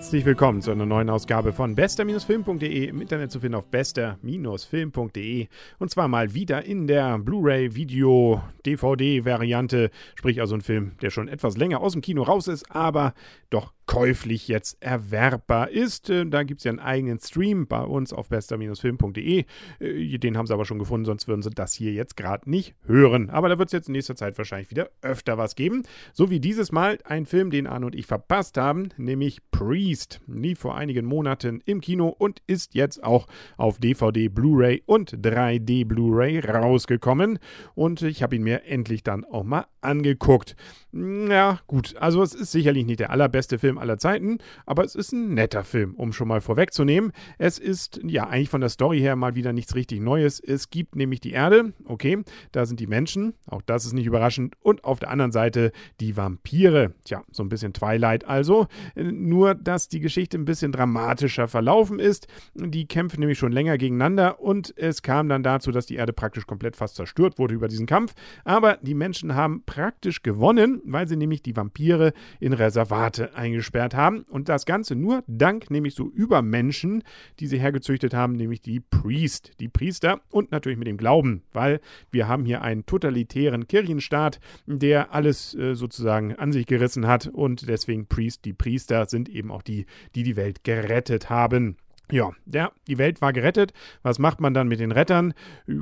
Herzlich willkommen zu einer neuen Ausgabe von bester-film.de im Internet zu finden auf bester-film.de und zwar mal wieder in der Blu-ray Video DVD Variante, sprich also ein Film, der schon etwas länger aus dem Kino raus ist, aber doch käuflich jetzt erwerbbar ist. Äh, da gibt es ja einen eigenen Stream bei uns auf bester-film.de. Äh, den haben sie aber schon gefunden, sonst würden sie das hier jetzt gerade nicht hören. Aber da wird es jetzt in nächster Zeit wahrscheinlich wieder öfter was geben. So wie dieses Mal ein Film, den Arne und ich verpasst haben, nämlich Priest. Lief vor einigen Monaten im Kino und ist jetzt auch auf DVD, Blu-ray und 3D Blu-ray rausgekommen. Und ich habe ihn mir endlich dann auch mal angeguckt. Ja, gut, also es ist sicherlich nicht der allerbeste Film aller Zeiten, aber es ist ein netter Film, um schon mal vorwegzunehmen. Es ist ja eigentlich von der Story her mal wieder nichts richtig Neues. Es gibt nämlich die Erde, okay, da sind die Menschen, auch das ist nicht überraschend, und auf der anderen Seite die Vampire. Tja, so ein bisschen Twilight also, nur dass die Geschichte ein bisschen dramatischer verlaufen ist. Die kämpfen nämlich schon länger gegeneinander und es kam dann dazu, dass die Erde praktisch komplett fast zerstört wurde über diesen Kampf, aber die Menschen haben praktisch gewonnen weil sie nämlich die Vampire in Reservate eingesperrt haben. Und das Ganze nur dank nämlich so Übermenschen, die sie hergezüchtet haben, nämlich die Priest, die Priester und natürlich mit dem Glauben, weil wir haben hier einen totalitären Kirchenstaat, der alles äh, sozusagen an sich gerissen hat und deswegen Priest, die Priester sind eben auch die, die die Welt gerettet haben. Ja, ja, die Welt war gerettet. Was macht man dann mit den Rettern?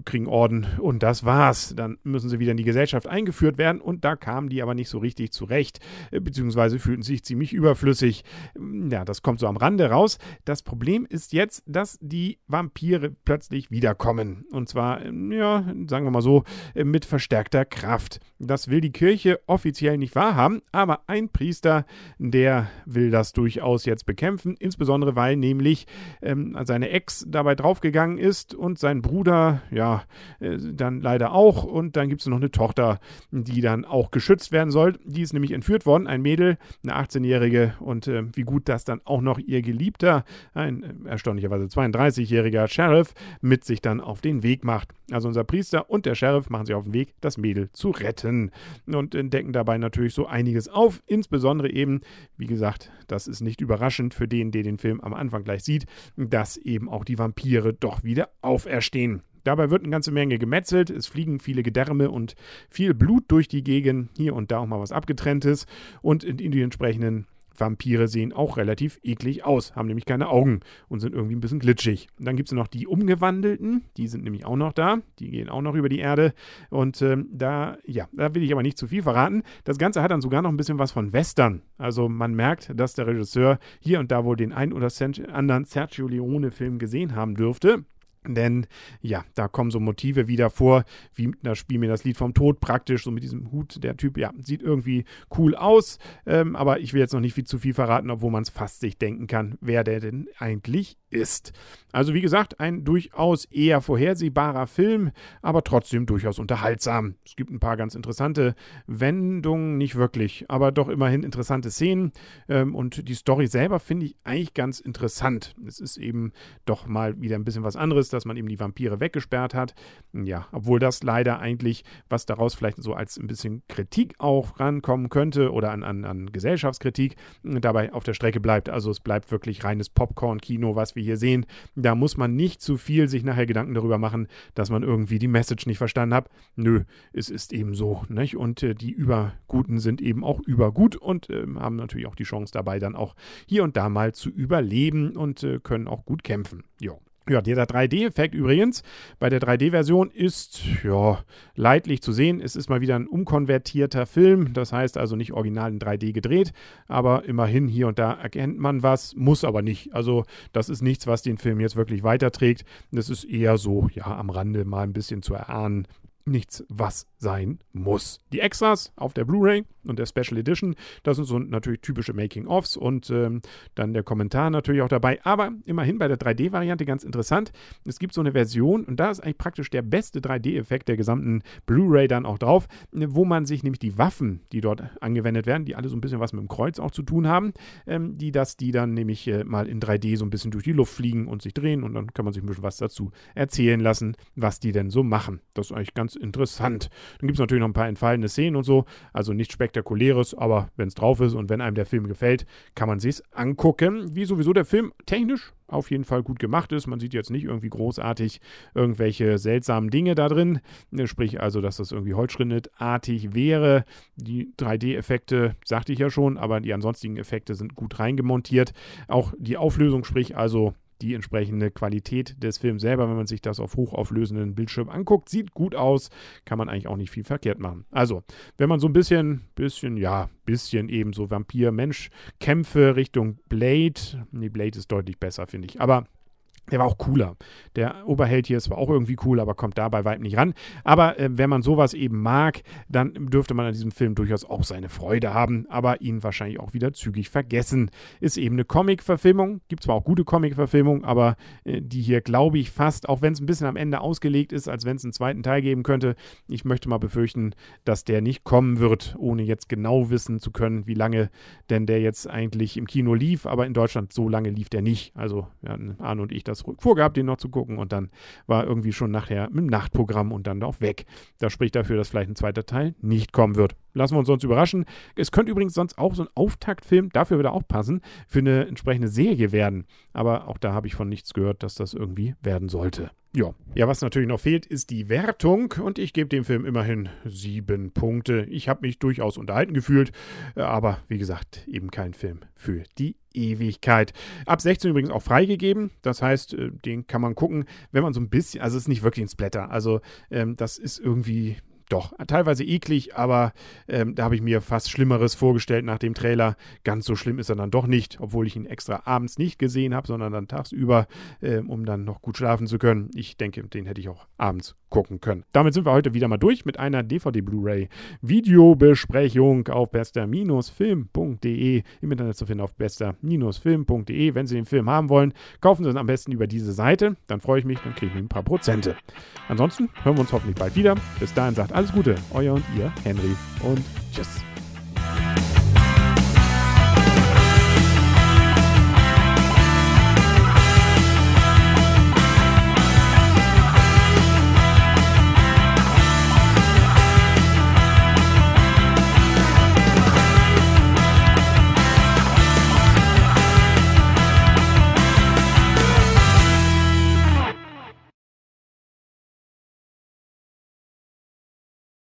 Kriegen Orden und das war's. Dann müssen sie wieder in die Gesellschaft eingeführt werden und da kamen die aber nicht so richtig zurecht, äh, beziehungsweise fühlten sich ziemlich überflüssig. Hm, ja, das kommt so am Rande raus. Das Problem ist jetzt, dass die Vampire plötzlich wiederkommen. Und zwar, ähm, ja, sagen wir mal so, äh, mit verstärkter Kraft. Das will die Kirche offiziell nicht wahrhaben, aber ein Priester, der will das durchaus jetzt bekämpfen, insbesondere weil nämlich ähm, seine Ex dabei draufgegangen ist und sein Bruder, ja, äh, dann leider auch. Und dann gibt es noch eine Tochter, die dann auch geschützt werden soll. Die ist nämlich entführt worden, ein Mädel, eine 18-Jährige. Und äh, wie gut das dann auch noch ihr Geliebter, ein äh, erstaunlicherweise 32-jähriger Sheriff, mit sich dann auf den Weg macht. Also unser Priester und der Sheriff machen sich auf den Weg, das Mädel zu retten. Und entdecken dabei natürlich so einiges auf. Insbesondere eben, wie gesagt, das ist nicht überraschend für den, der den Film am Anfang gleich sieht, dass eben auch die Vampire doch wieder auferstehen. Dabei wird eine ganze Menge gemetzelt, es fliegen viele Gedärme und viel Blut durch die Gegend, hier und da auch mal was abgetrenntes und in, die entsprechenden Vampire sehen auch relativ eklig aus, haben nämlich keine Augen und sind irgendwie ein bisschen glitschig. Und dann gibt es noch die Umgewandelten, die sind nämlich auch noch da, die gehen auch noch über die Erde. Und ähm, da, ja, da will ich aber nicht zu viel verraten. Das Ganze hat dann sogar noch ein bisschen was von Western. Also man merkt, dass der Regisseur hier und da wohl den ein oder anderen Sergio Leone-Film gesehen haben dürfte. Denn ja, da kommen so Motive wieder vor, wie da spielen wir das Lied vom Tod praktisch, so mit diesem Hut. Der Typ, ja, sieht irgendwie cool aus, ähm, aber ich will jetzt noch nicht viel zu viel verraten, obwohl man es fast sich denken kann, wer der denn eigentlich ist. Also wie gesagt, ein durchaus eher vorhersehbarer Film, aber trotzdem durchaus unterhaltsam. Es gibt ein paar ganz interessante Wendungen, nicht wirklich, aber doch immerhin interessante Szenen. Ähm, und die Story selber finde ich eigentlich ganz interessant. Es ist eben doch mal wieder ein bisschen was anderes, dass man eben die Vampire weggesperrt hat. Ja, obwohl das leider eigentlich, was daraus vielleicht so als ein bisschen Kritik auch rankommen könnte oder an, an, an Gesellschaftskritik, dabei auf der Strecke bleibt. Also es bleibt wirklich reines Popcorn-Kino, was wir wir hier sehen, da muss man nicht zu viel sich nachher Gedanken darüber machen, dass man irgendwie die Message nicht verstanden hat. Nö, es ist eben so. Nicht? Und äh, die Überguten sind eben auch übergut und äh, haben natürlich auch die Chance dabei, dann auch hier und da mal zu überleben und äh, können auch gut kämpfen. Jo. Ja, der 3D-Effekt übrigens bei der 3D-Version ist ja leidlich zu sehen. Es ist mal wieder ein umkonvertierter Film, das heißt also nicht original in 3D gedreht, aber immerhin hier und da erkennt man was, muss aber nicht. Also das ist nichts, was den Film jetzt wirklich weiterträgt. Das ist eher so, ja, am Rande mal ein bisschen zu erahnen, nichts, was sein muss. Die Extras auf der Blu-ray und der Special Edition, das sind so natürlich typische Making-ofs und ähm, dann der Kommentar natürlich auch dabei. Aber immerhin bei der 3D-Variante ganz interessant. Es gibt so eine Version und da ist eigentlich praktisch der beste 3D-Effekt der gesamten Blu-ray dann auch drauf, wo man sich nämlich die Waffen, die dort angewendet werden, die alle so ein bisschen was mit dem Kreuz auch zu tun haben, ähm, die das, die dann nämlich äh, mal in 3D so ein bisschen durch die Luft fliegen und sich drehen und dann kann man sich ein bisschen was dazu erzählen lassen, was die denn so machen. Das ist eigentlich ganz interessant. Dann gibt es natürlich noch ein paar entfallene Szenen und so, also nichts Spektakuläres, aber wenn es drauf ist und wenn einem der Film gefällt, kann man sich angucken. Wie sowieso der Film technisch auf jeden Fall gut gemacht ist. Man sieht jetzt nicht irgendwie großartig irgendwelche seltsamen Dinge da drin. Sprich also, dass das irgendwie Holzschnittartig wäre. Die 3D-Effekte sagte ich ja schon, aber die ansonstigen Effekte sind gut reingemontiert. Auch die Auflösung, sprich also die entsprechende Qualität des Films selber, wenn man sich das auf hochauflösenden Bildschirm anguckt, sieht gut aus, kann man eigentlich auch nicht viel verkehrt machen. Also, wenn man so ein bisschen, bisschen, ja, bisschen eben so Vampir-Mensch-Kämpfe Richtung Blade, nee, Blade ist deutlich besser, finde ich, aber der war auch cooler. Der Oberheld hier ist auch irgendwie cool, aber kommt da bei weitem nicht ran. Aber äh, wenn man sowas eben mag, dann dürfte man an diesem Film durchaus auch seine Freude haben, aber ihn wahrscheinlich auch wieder zügig vergessen. Ist eben eine Comic-Verfilmung. Gibt zwar auch gute Comic-Verfilmungen, aber äh, die hier glaube ich fast, auch wenn es ein bisschen am Ende ausgelegt ist, als wenn es einen zweiten Teil geben könnte. Ich möchte mal befürchten, dass der nicht kommen wird, ohne jetzt genau wissen zu können, wie lange denn der jetzt eigentlich im Kino lief. Aber in Deutschland so lange lief der nicht. Also, hatten Arne und ich das das vorgehabt, den noch zu gucken und dann war irgendwie schon nachher im Nachtprogramm und dann auch weg. Das spricht dafür, dass vielleicht ein zweiter Teil nicht kommen wird. Lassen wir uns sonst überraschen. Es könnte übrigens sonst auch so ein Auftaktfilm, dafür würde auch passen, für eine entsprechende Serie werden. Aber auch da habe ich von nichts gehört, dass das irgendwie werden sollte. Ja. ja, was natürlich noch fehlt, ist die Wertung und ich gebe dem Film immerhin sieben Punkte. Ich habe mich durchaus unterhalten gefühlt, aber wie gesagt, eben kein Film für die Ewigkeit. Ab 16 übrigens auch freigegeben, das heißt, äh, den kann man gucken, wenn man so ein bisschen, also es ist nicht wirklich ein Splatter, also ähm, das ist irgendwie doch, teilweise eklig, aber ähm, da habe ich mir fast Schlimmeres vorgestellt nach dem Trailer. Ganz so schlimm ist er dann doch nicht, obwohl ich ihn extra abends nicht gesehen habe, sondern dann tagsüber, ähm, um dann noch gut schlafen zu können. Ich denke, den hätte ich auch abends gucken können. Damit sind wir heute wieder mal durch mit einer DVD-Blu-ray Videobesprechung auf bester-film.de im Internet zu finden auf bester-film.de. Wenn Sie den Film haben wollen, kaufen Sie ihn am besten über diese Seite. Dann freue ich mich, dann kriegen wir ein paar Prozente. Ansonsten hören wir uns hoffentlich bald wieder. Bis dahin sagt alles Gute, euer und ihr, Henry und tschüss.